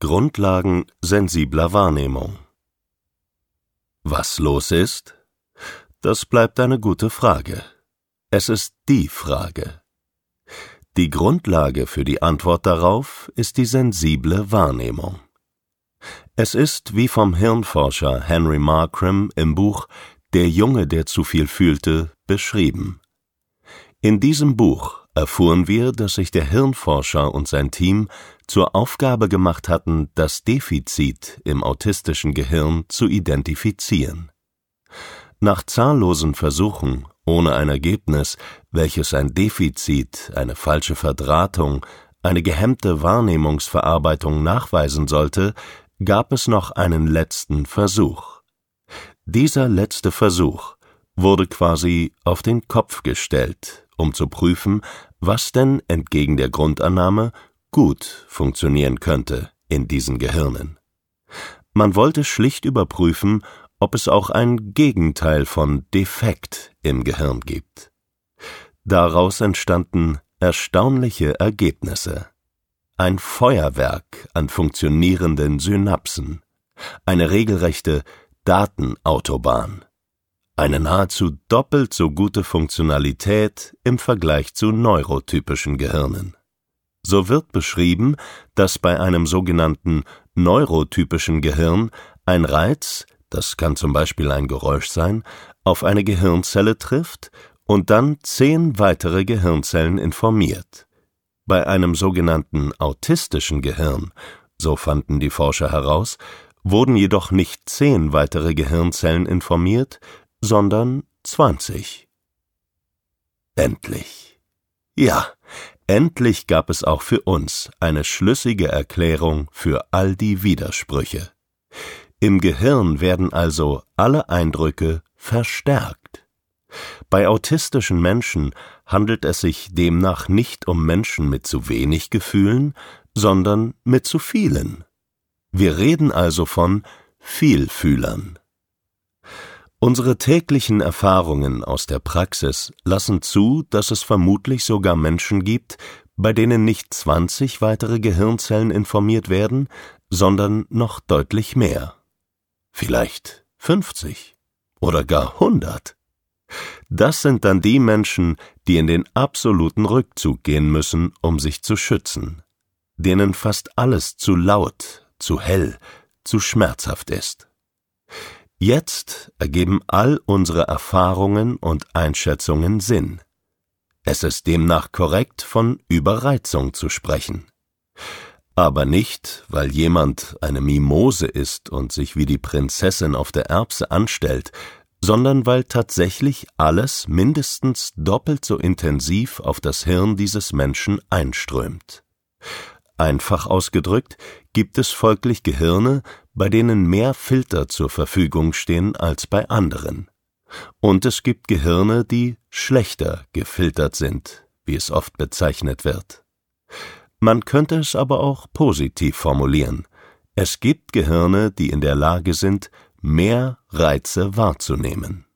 Grundlagen sensibler Wahrnehmung Was los ist? Das bleibt eine gute Frage. Es ist die Frage. Die Grundlage für die Antwort darauf ist die sensible Wahrnehmung. Es ist, wie vom Hirnforscher Henry Markram im Buch Der Junge, der zu viel fühlte, beschrieben. In diesem Buch erfuhren wir, dass sich der Hirnforscher und sein Team zur Aufgabe gemacht hatten, das Defizit im autistischen Gehirn zu identifizieren. Nach zahllosen Versuchen, ohne ein Ergebnis, welches ein Defizit, eine falsche Verdrahtung, eine gehemmte Wahrnehmungsverarbeitung nachweisen sollte, gab es noch einen letzten Versuch. Dieser letzte Versuch wurde quasi auf den Kopf gestellt um zu prüfen, was denn entgegen der Grundannahme gut funktionieren könnte in diesen Gehirnen. Man wollte schlicht überprüfen, ob es auch ein Gegenteil von Defekt im Gehirn gibt. Daraus entstanden erstaunliche Ergebnisse. Ein Feuerwerk an funktionierenden Synapsen, eine regelrechte Datenautobahn eine nahezu doppelt so gute Funktionalität im Vergleich zu neurotypischen Gehirnen. So wird beschrieben, dass bei einem sogenannten neurotypischen Gehirn ein Reiz, das kann zum Beispiel ein Geräusch sein, auf eine Gehirnzelle trifft und dann zehn weitere Gehirnzellen informiert. Bei einem sogenannten autistischen Gehirn, so fanden die Forscher heraus, wurden jedoch nicht zehn weitere Gehirnzellen informiert, sondern zwanzig. Endlich. Ja, endlich gab es auch für uns eine schlüssige Erklärung für all die Widersprüche. Im Gehirn werden also alle Eindrücke verstärkt. Bei autistischen Menschen handelt es sich demnach nicht um Menschen mit zu wenig Gefühlen, sondern mit zu vielen. Wir reden also von Vielfühlern. Unsere täglichen Erfahrungen aus der Praxis lassen zu, dass es vermutlich sogar Menschen gibt, bei denen nicht 20 weitere Gehirnzellen informiert werden, sondern noch deutlich mehr. Vielleicht 50 oder gar 100. Das sind dann die Menschen, die in den absoluten Rückzug gehen müssen, um sich zu schützen, denen fast alles zu laut, zu hell, zu schmerzhaft ist. Jetzt ergeben all unsere Erfahrungen und Einschätzungen Sinn. Es ist demnach korrekt, von Überreizung zu sprechen. Aber nicht, weil jemand eine Mimose ist und sich wie die Prinzessin auf der Erbse anstellt, sondern weil tatsächlich alles mindestens doppelt so intensiv auf das Hirn dieses Menschen einströmt. Einfach ausgedrückt gibt es folglich Gehirne, bei denen mehr Filter zur Verfügung stehen als bei anderen. Und es gibt Gehirne, die schlechter gefiltert sind, wie es oft bezeichnet wird. Man könnte es aber auch positiv formulieren. Es gibt Gehirne, die in der Lage sind, mehr Reize wahrzunehmen.